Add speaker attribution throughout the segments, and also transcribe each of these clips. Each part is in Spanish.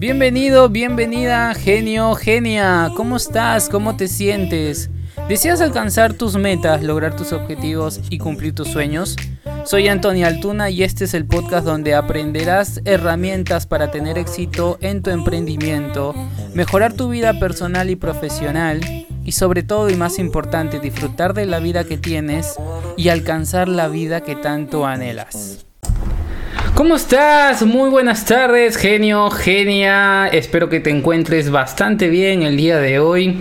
Speaker 1: Bienvenido, bienvenida, genio, genia. ¿Cómo estás? ¿Cómo te sientes? ¿Deseas alcanzar tus metas, lograr tus objetivos y cumplir tus sueños? Soy Antonio Altuna y este es el podcast donde aprenderás herramientas para tener éxito en tu emprendimiento, mejorar tu vida personal y profesional y sobre todo y más importante disfrutar de la vida que tienes y alcanzar la vida que tanto anhelas. ¿Cómo estás? Muy buenas tardes, genio, genia. Espero que te encuentres bastante bien el día de hoy.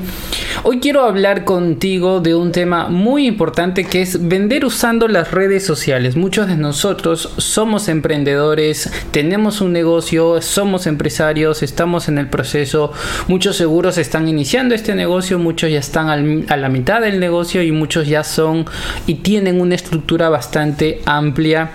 Speaker 1: Hoy quiero hablar contigo de un tema muy importante que es vender usando las redes sociales. Muchos de nosotros somos emprendedores, tenemos un negocio, somos empresarios, estamos en el proceso. Muchos seguros están iniciando este negocio, muchos ya están a la mitad del negocio y muchos ya son y tienen una estructura bastante amplia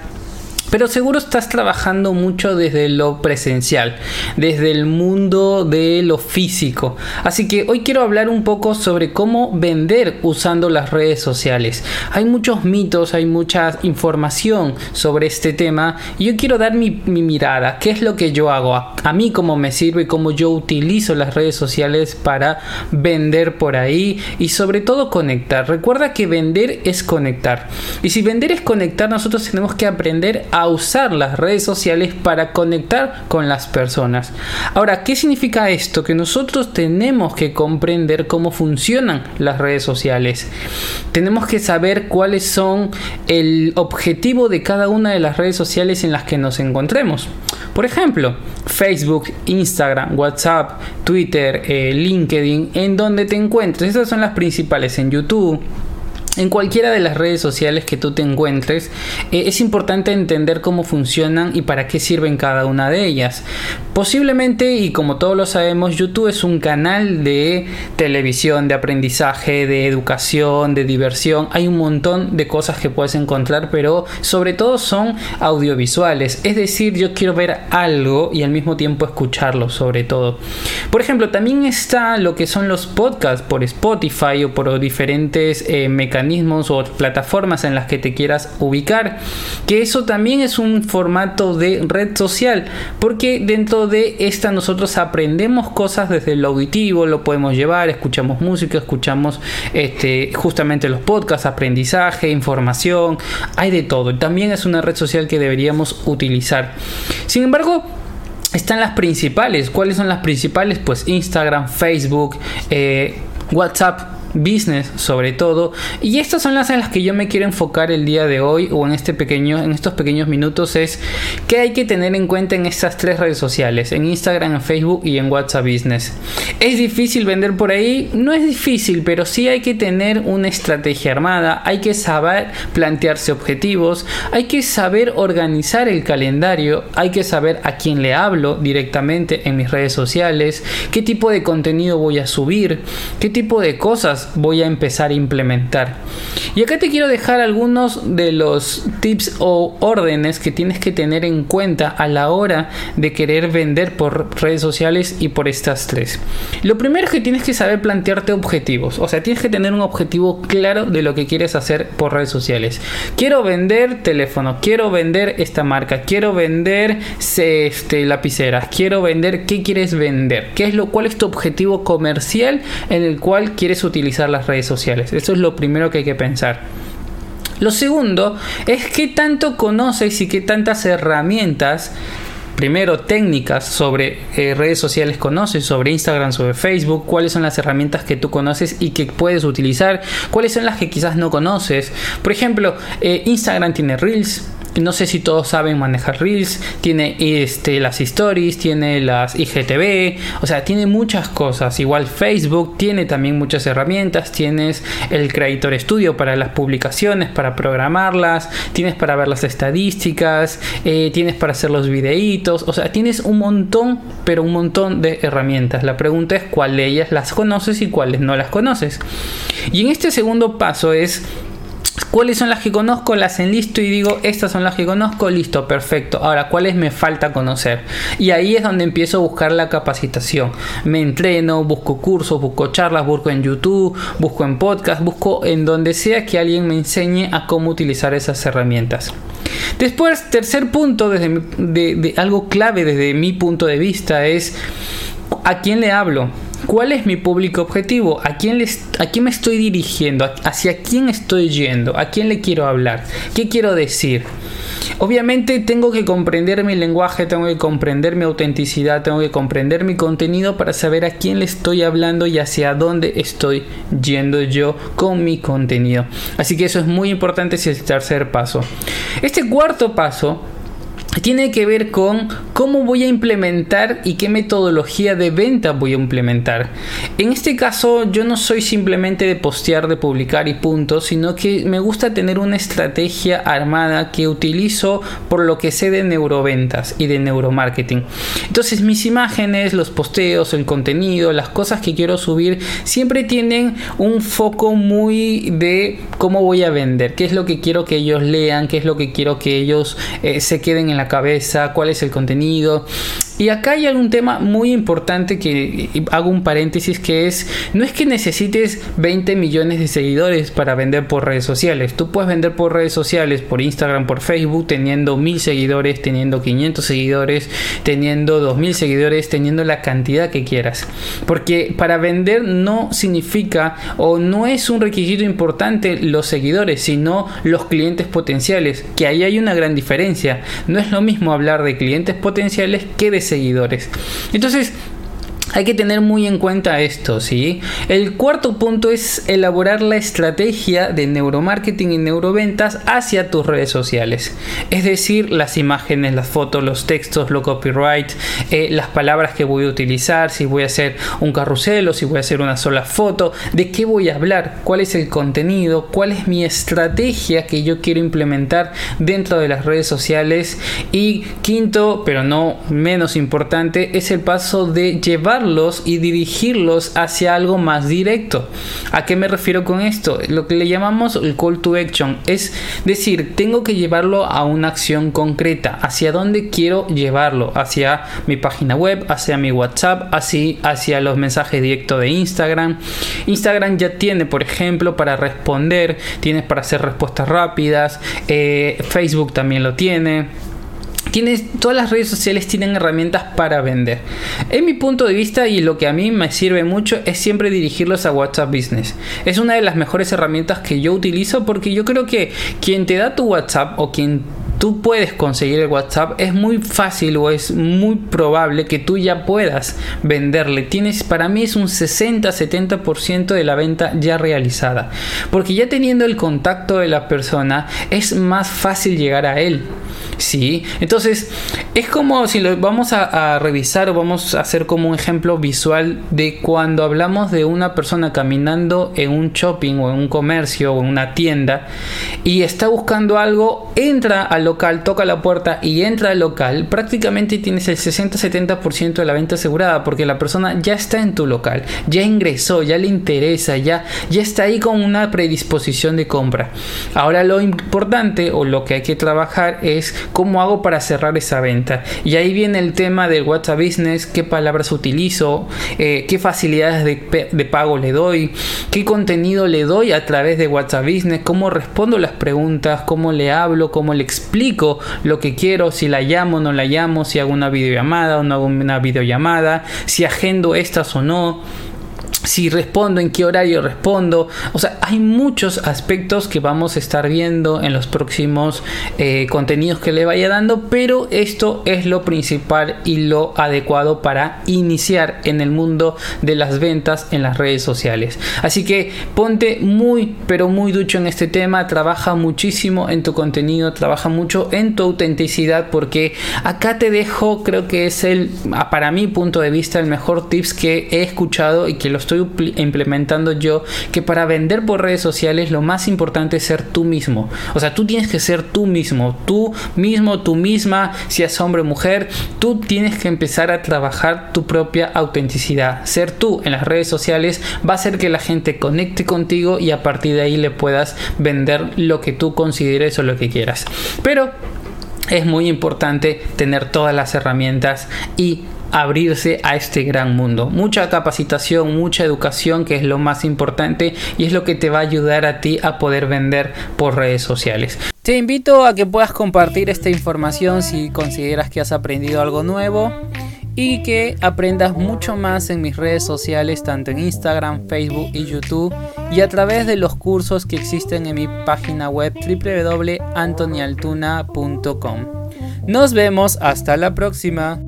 Speaker 1: pero seguro estás trabajando mucho desde lo presencial, desde el mundo de lo físico. Así que hoy quiero hablar un poco sobre cómo vender usando las redes sociales. Hay muchos mitos, hay mucha información sobre este tema y yo quiero dar mi, mirada, qué es lo que yo hago, a, a mí cómo me sirve, cómo yo utilizo las redes sociales para vender por ahí y sobre todo conectar. Recuerda que vender es conectar. Y si vender es conectar, nosotros tenemos que aprender a usar las redes sociales para conectar con las personas. Ahora, ¿qué significa esto? Que nosotros tenemos que comprender cómo funcionan las redes sociales. Tenemos que saber cuáles son el objetivo de cada una de las redes sociales en las que nos encontremos. Por ejemplo, Facebook, Instagram, WhatsApp, Twitter, eh, LinkedIn, en donde te encuentres. Estas son las principales en YouTube en cualquiera de las redes sociales que tú te encuentres, eh, es importante entender cómo funcionan y para qué sirven cada una de ellas. Posiblemente, y como todos lo sabemos, YouTube es un canal de televisión, de aprendizaje, de educación, de diversión. Hay un montón de cosas que puedes encontrar, pero sobre todo son audiovisuales. Es decir, yo quiero ver algo y al mismo tiempo escucharlo, sobre todo. Por ejemplo, también está lo que son los podcasts por Spotify o por diferentes eh, mecanismos o plataformas en las que te quieras ubicar. Que eso también es un formato de red social, porque dentro de esta nosotros aprendemos cosas desde lo auditivo, lo podemos llevar, escuchamos música, escuchamos este, justamente los podcasts, aprendizaje, información, hay de todo. También es una red social que deberíamos utilizar. Sin embargo, están las principales. ¿Cuáles son las principales? Pues Instagram, Facebook, eh, WhatsApp business sobre todo. Y estas son las en las que yo me quiero enfocar el día de hoy o en, este pequeño, en estos pequeños minutos es que hay que tener en cuenta en estas tres redes sociales, en Instagram, en Facebook y en WhatsApp Business. ¿Es difícil vender por ahí? No es difícil, pero sí hay que tener una estrategia armada, hay que saber plantearse objetivos, hay que saber organizar el calendario, hay que saber a quién le hablo directamente en mis redes sociales, qué tipo de contenido voy a subir, qué tipo de cosas voy a empezar a implementar. Y acá te quiero dejar algunos de los tips o órdenes que tienes que tener en cuenta a la hora de querer vender por redes sociales y por estas tres. Lo primero es que tienes que saber plantearte objetivos, o sea, tienes que tener un objetivo claro de lo que quieres hacer por redes sociales. Quiero vender teléfono, quiero vender esta marca, quiero vender este, lapiceras, quiero vender qué quieres vender, qué es lo cuál es tu objetivo comercial en el cual quieres utilizar las redes sociales. Eso es lo primero que hay que pensar. Lo segundo es qué tanto conoces y qué tantas herramientas primero técnicas sobre eh, redes sociales conoces, sobre Instagram, sobre Facebook, cuáles son las herramientas que tú conoces y que puedes utilizar, cuáles son las que quizás no conoces. Por ejemplo, eh, Instagram tiene Reels, no sé si todos saben manejar Reels, tiene este, las stories, tiene las IGTV, o sea, tiene muchas cosas. Igual Facebook tiene también muchas herramientas, tienes el Creator Studio para las publicaciones, para programarlas, tienes para ver las estadísticas, eh, tienes para hacer los videitos, o sea, tienes un montón, pero un montón de herramientas. La pregunta es cuál de ellas las conoces y cuáles no las conoces. Y en este segundo paso es ¿Cuáles son las que conozco? Las enlisto y digo, estas son las que conozco, listo, perfecto. Ahora, ¿cuáles me falta conocer? Y ahí es donde empiezo a buscar la capacitación. Me entreno, busco cursos, busco charlas, busco en YouTube, busco en podcast, busco en donde sea que alguien me enseñe a cómo utilizar esas herramientas. Después, tercer punto, desde de, algo clave desde mi punto de vista es a quién le hablo. ¿Cuál es mi público objetivo? ¿A quién, les, ¿A quién me estoy dirigiendo? ¿Hacia quién estoy yendo? ¿A quién le quiero hablar? ¿Qué quiero decir? Obviamente tengo que comprender mi lenguaje, tengo que comprender mi autenticidad, tengo que comprender mi contenido para saber a quién le estoy hablando y hacia dónde estoy yendo yo con mi contenido. Así que eso es muy importante, es el tercer paso. Este cuarto paso tiene que ver con cómo voy a implementar y qué metodología de venta voy a implementar. En este caso yo no soy simplemente de postear, de publicar y punto, sino que me gusta tener una estrategia armada que utilizo por lo que sé de neuroventas y de neuromarketing. Entonces mis imágenes, los posteos, el contenido, las cosas que quiero subir siempre tienen un foco muy de cómo voy a vender, qué es lo que quiero que ellos lean, qué es lo que quiero que ellos eh, se queden en la cabeza, cuál es el contenido contenido y acá hay algún tema muy importante que hago un paréntesis que es, no es que necesites 20 millones de seguidores para vender por redes sociales. Tú puedes vender por redes sociales, por Instagram, por Facebook, teniendo 1000 seguidores, teniendo 500 seguidores, teniendo 2000 seguidores, teniendo la cantidad que quieras. Porque para vender no significa o no es un requisito importante los seguidores, sino los clientes potenciales, que ahí hay una gran diferencia. No es lo mismo hablar de clientes potenciales que de seguidores. Entonces, hay que tener muy en cuenta esto, ¿sí? El cuarto punto es elaborar la estrategia de neuromarketing y neuroventas hacia tus redes sociales. Es decir, las imágenes, las fotos, los textos, lo copyright, eh, las palabras que voy a utilizar, si voy a hacer un carrusel o si voy a hacer una sola foto, de qué voy a hablar, cuál es el contenido, cuál es mi estrategia que yo quiero implementar dentro de las redes sociales. Y quinto, pero no menos importante, es el paso de llevar y dirigirlos hacia algo más directo. ¿A qué me refiero con esto? Lo que le llamamos el call to action. Es decir, tengo que llevarlo a una acción concreta. ¿Hacia dónde quiero llevarlo? Hacia mi página web, hacia mi WhatsApp, así hacia los mensajes directos de Instagram. Instagram ya tiene, por ejemplo, para responder, tienes para hacer respuestas rápidas. Eh, Facebook también lo tiene todas las redes sociales tienen herramientas para vender. En mi punto de vista y lo que a mí me sirve mucho es siempre dirigirlos a WhatsApp Business. Es una de las mejores herramientas que yo utilizo porque yo creo que quien te da tu WhatsApp o quien tú puedes conseguir el WhatsApp, es muy fácil o es muy probable que tú ya puedas venderle. Tienes, para mí es un 60-70% de la venta ya realizada. Porque ya teniendo el contacto de la persona, es más fácil llegar a él. ¿sí? Entonces, es como si lo vamos a, revisar o vamos a hacer como un ejemplo visual de cuando hablamos de una persona caminando en un shopping o en un comercio o en una tienda y está buscando algo, entra al local, toca la puerta y entra al local, prácticamente tienes el 60-70% de la venta asegurada porque la persona ya está en tu local, ya ingresó, ya le interesa, ya, ya está ahí con una predisposición de compra. Ahora lo importante o lo que hay que trabajar es ¿Cómo hago para cerrar esa venta? Y ahí viene el tema del WhatsApp Business, qué palabras utilizo, eh, qué facilidades de, de, pago le doy, qué contenido le doy a través de WhatsApp Business, cómo respondo las preguntas, cómo le hablo, cómo le explico lo que quiero, si la llamo o no la llamo, si hago una videollamada o no hago una videollamada, si agendo estas o no si respondo, en qué horario respondo. O sea, hay muchos aspectos que vamos a estar viendo en los próximos eh, contenidos que le vaya dando, pero esto es lo principal y lo adecuado para iniciar en el mundo de las ventas en las redes sociales. Así que ponte muy, pero muy ducho en este tema, trabaja muchísimo en tu contenido, trabaja mucho en tu autenticidad, porque acá te dejo, creo que es el, para mi punto de vista, el mejor tips que he escuchado y que lo estoy implementando yo que para vender por redes sociales lo más importante es ser tú mismo. O sea, tú tienes que ser tú mismo, tú mismo, tú misma, si es hombre o mujer, tú tienes que empezar a trabajar tu propia autenticidad. Ser tú en las redes sociales va a hacer que la gente conecte contigo y a partir de ahí le puedas vender lo que tú consideres o lo que quieras. Pero es muy importante tener todas las herramientas y abrirse a este gran mundo. Mucha capacitación, mucha educación, que es lo más importante y es lo que te va a ayudar a ti a poder vender por redes sociales. Te invito a que puedas compartir esta información si consideras que has aprendido algo nuevo y que aprendas mucho más en mis redes sociales, tanto en Instagram, Facebook y YouTube, y a través de los cursos que existen en mi página web www.antonialtuna.com. Nos vemos hasta la próxima.